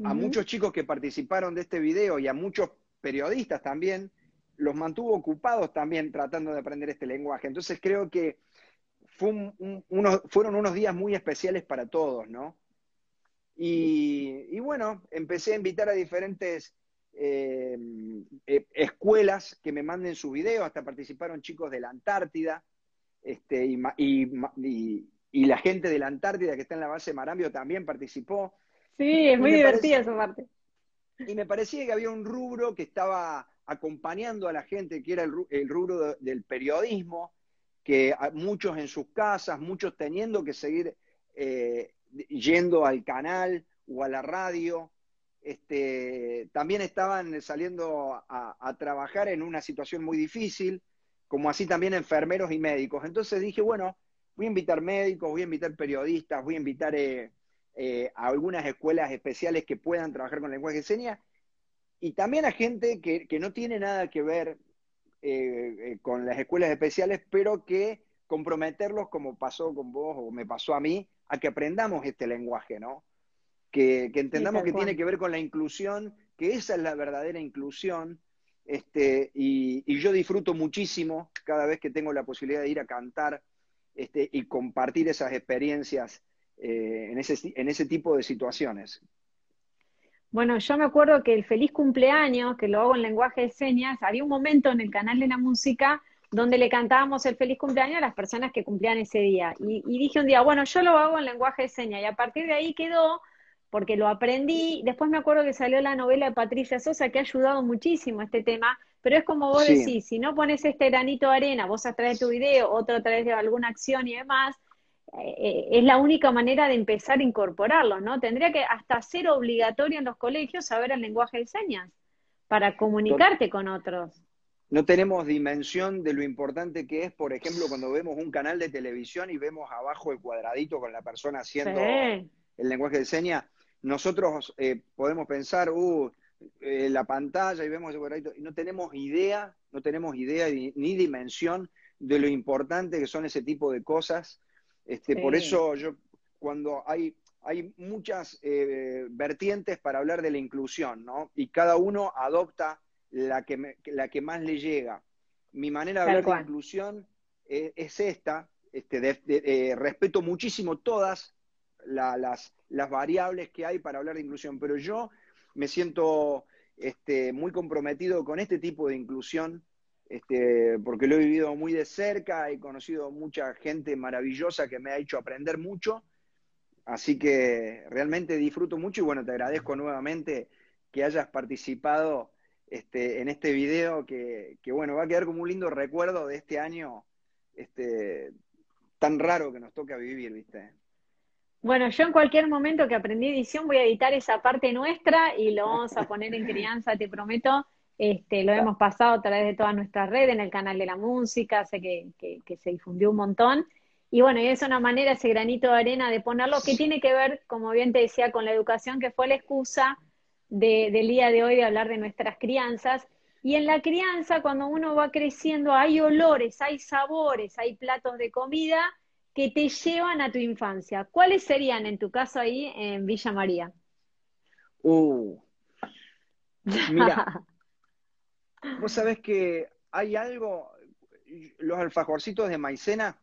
a muchos chicos que participaron de este video y a muchos periodistas también, los mantuvo ocupados también tratando de aprender este lenguaje. Entonces creo que fueron unos días muy especiales para todos, ¿no? Y, bueno, empecé a invitar a diferentes eh, eh, escuelas que me manden su video, hasta participaron chicos de la Antártida, este, y, la gente de la Antártida que está en la base de Marambio también participó. Sí, es muy divertida esa parte. Y me parecía que había un rubro que estaba acompañando a la gente, que era el, rubro del periodismo, que muchos en sus casas, muchos teniendo que seguir eh, yendo al canal o a la radio, este, también estaban saliendo a, trabajar en una situación muy difícil, como así también enfermeros y médicos. Entonces dije, bueno, voy a invitar médicos, voy a invitar periodistas, voy a invitar eh, eh, a algunas escuelas especiales que puedan trabajar con lenguaje de señas y también a gente que, que no tiene nada que ver eh, eh, con las escuelas especiales, pero que comprometerlos como pasó con vos o me pasó a mí, a que aprendamos este lenguaje, ¿no? Que, entendamos que tiene que ver con la inclusión, que esa es la verdadera inclusión, este, y, yo disfruto muchísimo cada vez que tengo la posibilidad de ir a cantar este, y compartir esas experiencias eh, en, ese, en ese tipo de situaciones. Bueno, yo me acuerdo que el feliz cumpleaños, que lo hago en lenguaje de señas, había un momento en el canal de la música donde le cantábamos el feliz cumpleaños a las personas que cumplían ese día. Y, dije un día, bueno, yo lo hago en lenguaje de señas. Y a partir de ahí quedó, porque lo aprendí. Después me acuerdo que salió la novela de Patricia Sosa, que ha ayudado muchísimo a este tema. Pero es como vos decís, si no pones este granito de arena, vos a través de tu video, otro a través de alguna acción y demás, eh, es la única manera de empezar a incorporarlo, ¿no? Tendría que hasta ser obligatorio en los colegios saber el lenguaje de señas, para comunicarte con otros. No tenemos dimensión de lo importante que es, por ejemplo, cuando vemos un canal de televisión y vemos abajo el cuadradito con la persona haciendo el lenguaje de señas. Nosotros eh, podemos pensar, uh, eh, la pantalla y vemos ese cuadradito, y no tenemos idea, no tenemos idea ni, dimensión de lo importante que son ese tipo de cosas. Este, Por eso yo, cuando hay hay muchas eh, vertientes para hablar de la inclusión, ¿no? Y cada uno adopta la que, la que más le llega. Mi manera de ver la inclusión eh, es esta, este, eh, respeto muchísimo todas las, las, variables que hay para hablar de inclusión, pero yo me siento este, muy comprometido con este tipo de inclusión, este, porque lo he vivido muy de cerca, he conocido mucha gente maravillosa que me ha hecho aprender mucho, Así que realmente disfruto mucho y bueno, te agradezco nuevamente que hayas participado este, en este video que, bueno, va a quedar como un lindo recuerdo de este año este, tan raro que nos toca vivir, ¿viste? Bueno, yo en cualquier momento que aprendí edición voy a editar esa parte nuestra y lo vamos a poner en crianza, te prometo. Este, lo hemos pasado a través de todas nuestras redes, en el canal de la música, sé que, que se difundió un montón. Y bueno, y es una manera, ese granito de arena de ponerlo, que tiene que ver, como bien te decía, con la educación, que fue la excusa del día de hoy de hablar de nuestras crianzas. Y en la crianza, cuando uno va creciendo, hay olores, hay sabores, hay platos de comida que te llevan a tu infancia. ¿Cuáles serían en tu caso ahí en Villa María? Uh, mira, vos sabés que hay algo, los alfajorcitos de maicena,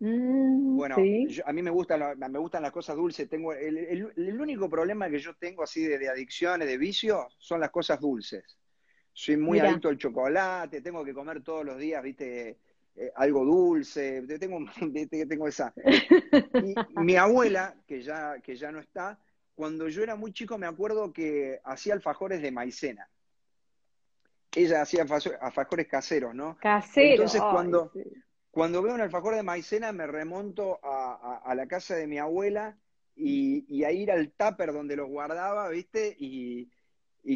Mm, bueno, a mí me gustan, me gustan las cosas dulces. Tengo el, único problema que yo tengo así de, adicciones, de vicio, son las cosas dulces. Soy muy adicto al chocolate, tengo que comer todos los días, viste, eh, algo dulce, tengo, tengo esa. Y mi abuela, que ya, que ya no está, cuando yo era muy chico me acuerdo que hacía alfajores de maicena. Ella hacía alfajores caseros, ¿no? Caseros. Entonces cuando, cuando veo un alfajor de maicena me remonto a, la casa de mi abuela y, a ir al tupper donde los guardaba, ¿viste? Y,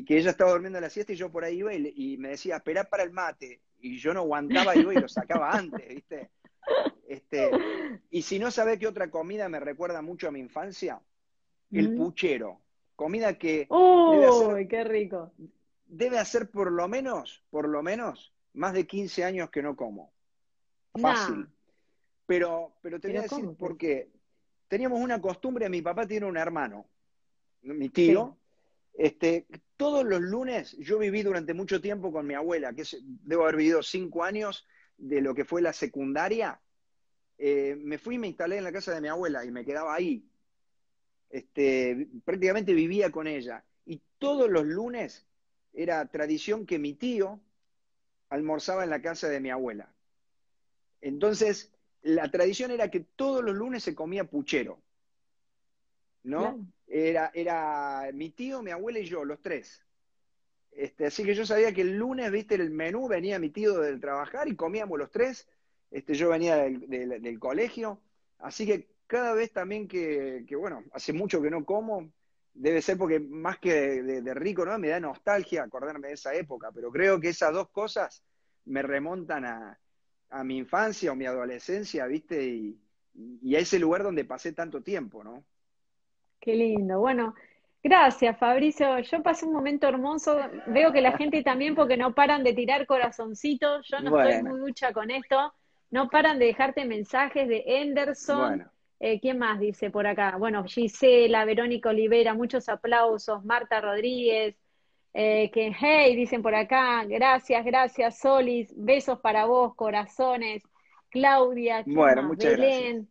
que ella estaba durmiendo la siesta y yo por ahí iba y, me decía, esperá para el mate. Y yo no aguantaba, iba y lo sacaba antes, ¿viste? Este, y si no sabe qué otra comida me recuerda mucho a mi infancia, el puchero. Comida que... ¡Uy, qué rico! Debe hacer por lo menos, por lo menos, más de 15 años que no como fácil. Pero, pero te voy a decir por qué. Teníamos una costumbre, mi papá tiene un hermano, mi tío. Este, todos los lunes, yo viví durante mucho tiempo con mi abuela, que debo haber vivido cinco años de lo que fue la secundaria. Eh, me fui y me instalé en la casa de mi abuela y me quedaba ahí. Este, prácticamente vivía con ella. Y todos los lunes era tradición que mi tío almorzaba en la casa de mi abuela. Entonces, la tradición era que todos los lunes se comía puchero. ¿No? Era, era mi tío, mi abuela y yo, los tres. Este, así que yo sabía que el lunes, viste, el menú venía mi tío del trabajar y comíamos los tres. Este, yo venía del, colegio. Así que cada vez también que, bueno, hace mucho que no como, debe ser porque más que de, rico, ¿no? Me da nostalgia acordarme de esa época, pero creo que esas dos cosas me remontan a, a mi infancia o mi adolescencia, ¿viste? Y, a ese lugar donde pasé tanto tiempo, ¿no? Qué lindo. Bueno, gracias, Fabricio. Yo pasé un momento hermoso. Veo que la gente también, porque no paran de tirar corazoncitos. Yo no estoy muy ducha con esto. No paran de dejarte mensajes de Enderson. Eh, ¿Quién más dice por acá? Bueno, Gisela, Verónica Olivera, muchos aplausos. Marta Rodríguez, eh, que hey, dicen por acá, gracias, gracias, Solis, besos para vos, corazones, Claudia, bueno, Belén.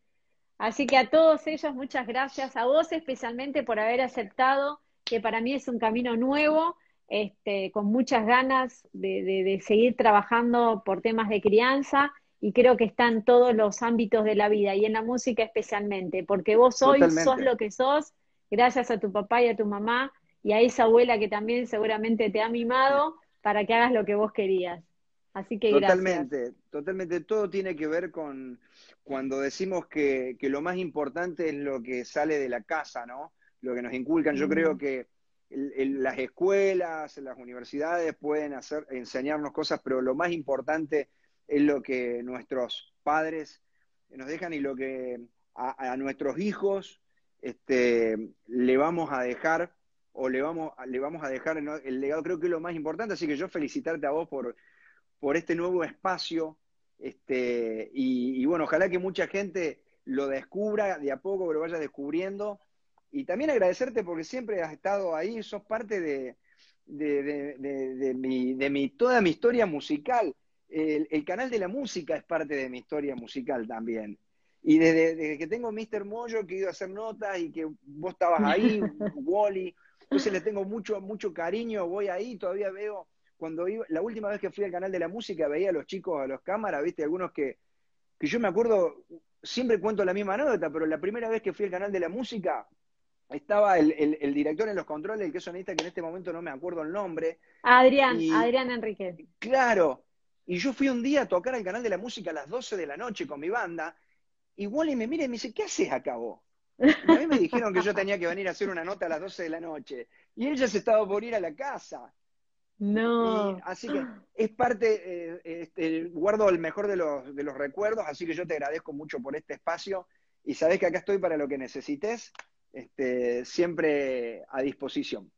Así que a todos ellos, muchas gracias, a vos especialmente por haber aceptado, que para mí es un camino nuevo, este, con muchas ganas de, seguir trabajando por temas de crianza y creo que está en todos los ámbitos de la vida y en la música especialmente, porque vos hoy sos lo que sos gracias a tu papá y a tu mamá y a esa abuela que también seguramente te ha mimado para que hagas lo que vos querías. Así que totalmente, totalmente. Todo tiene que ver con cuando decimos que, lo más importante es lo que sale de la casa, ¿no? Lo que nos inculcan. Yo creo que las escuelas, las universidades pueden hacer, enseñarnos cosas, pero lo más importante es lo que nuestros padres nos dejan y lo que a, nuestros hijos este, le vamos a dejar o le vamos, le vamos a dejar el legado, creo que es lo más importante, así que yo felicitarte a vos por, por este nuevo espacio, este, y, bueno, ojalá que mucha gente lo descubra de a poco, lo vaya descubriendo, y también agradecerte porque siempre has estado ahí, sos parte de, de, mi, de mi, toda mi historia musical. El, el, canal de la música es parte de mi historia musical también. Y desde, que tengo Mr. Moyo, que he ido a hacer notas y que vos estabas ahí, Wally, entonces le tengo mucho, mucho cariño, voy ahí, todavía veo, cuando iba, la última vez que fui al canal de la música, veía a los chicos a los cámaras, viste, algunos que, que yo me acuerdo, siempre cuento la misma anécdota, pero la primera vez que fui al canal de la música, estaba el, el, director en los controles, el que es sonista, que en este momento no me acuerdo el nombre. Adrián, Adrián Enriquez. Claro, y yo fui un día a tocar al canal de la música a las 12 de la noche con mi banda, y Wally me mira y me dice, ¿qué haces acá vos? a mí me dijeron que yo tenía que venir a hacer una nota a las 12 de la noche. Y él ya se estaba por ir a la casa. No. así que es parte, eh, este, guardo el mejor de los, de los recuerdos, así que yo te agradezco mucho por este espacio y sabes que acá estoy para lo que necesites, este, siempre a disposición.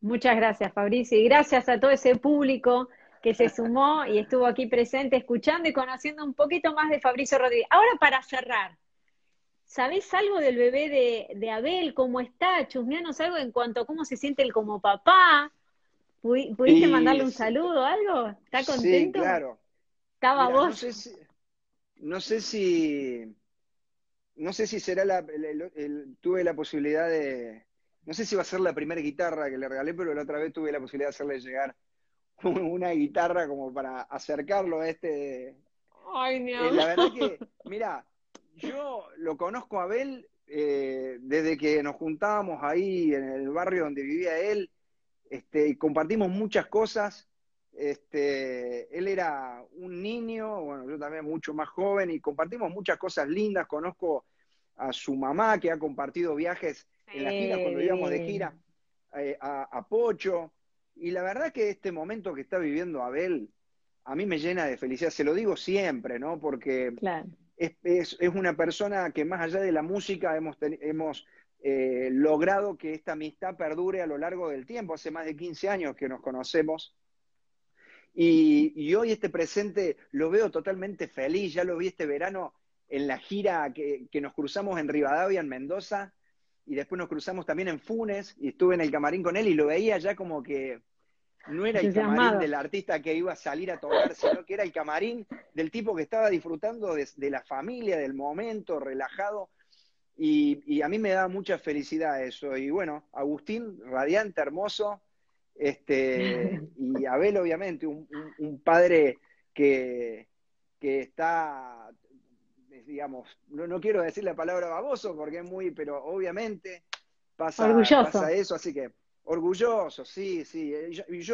Muchas gracias, Fabricio, y gracias a todo ese público que se sumó y estuvo aquí presente escuchando y conociendo un poquito más de Fabricio Rodríguez. Ahora para cerrar, ¿sabés algo del bebé de, Abel? ¿Cómo está? Chusmeanos algo en cuanto a cómo se siente él como papá. ¿Pudiste mandarle un saludo o algo? ¿Está contento? Sí, claro. ¿Estaba vos? No sé si... No sé si, no sé si será la... tuve la posibilidad de... No sé si va a ser la primera guitarra que le regalé, pero la otra vez tuve la posibilidad de hacerle llegar una guitarra como para acercarlo a este. Ay, eh, la verdad que, mira, yo lo conozco a Abel eh, desde que nos juntábamos ahí en el barrio donde vivía él, este, y compartimos muchas cosas. Este, él era un niño, bueno, yo también mucho más joven, y compartimos muchas cosas lindas. Conozco a su mamá, que ha compartido viajes en las giras cuando íbamos de gira, eh, a, a Pocho. Y la verdad que este momento que está viviendo Abel, a mí me llena de felicidad, se lo digo siempre, ¿no? Porque es, una persona que más allá de la música hemos, hemos eh, logrado que esta amistad perdure a lo largo del tiempo, hace más de 15 años que nos conocemos. Y, hoy este presente lo veo totalmente feliz, ya lo vi este verano en la gira que, que nos cruzamos en Rivadavia, en Mendoza, y después nos cruzamos también en Funes y estuve en el camarín con él y lo veía ya como que no era el camarín del artista que iba a salir a tocar, sino que era el camarín del tipo que estaba disfrutando de, la familia, del momento, relajado. Y, a mí me da mucha felicidad eso. Y bueno, Agustín, radiante, hermoso, este, y Abel, obviamente, un, padre que, que está digamos, no, quiero decir la palabra baboso porque es muy, pero obviamente pasa, pasa eso, así que orgulloso, sí, sí.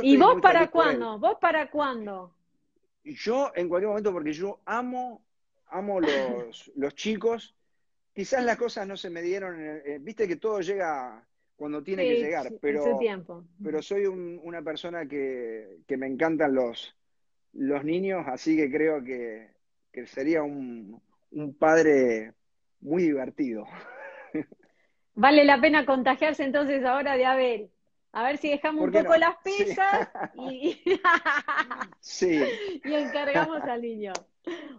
¿Y vos para cuándo? ¿Vos para cuándo? Yo en cualquier momento porque yo amo, amo los, los chicos. Quizás las cosas no se me dieron, eh, viste que todo llega cuando tiene que llegar, pero, tiempo. pero soy una persona que, que me encantan los, los niños, así que creo que, que sería un, un padre muy divertido. Vale la pena contagiarse entonces ahora de Abel. A ver si dejamos un poco las pesas y, y encargamos al niño.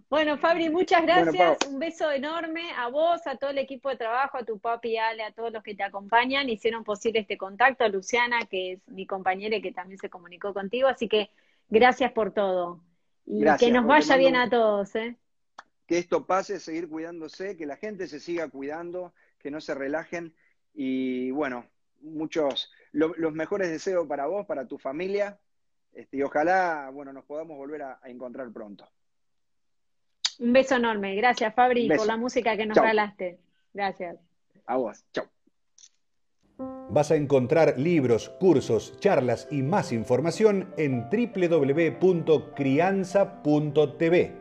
Bueno, Fabri, muchas gracias. un beso enorme a vos, a todo el equipo de trabajo, a tu papi Ale, a todos los que te acompañan. Hicieron posible este contacto, a Luciana, que es mi compañera y que también se comunicó contigo. Así que gracias por todo. Y que nos vaya bien a todos. ¿eh? Que esto pase, seguir cuidándose, que la gente se siga cuidando, que no se relajen y bueno, muchos, los mejores deseos para vos, para tu familia este, y ojalá, bueno, nos podamos volver a, encontrar pronto. Un beso enorme, gracias Fabri por la música que nos regalaste. Gracias. A vos, chao. Vas a encontrar libros, cursos, charlas y más información en www.crianza.tv.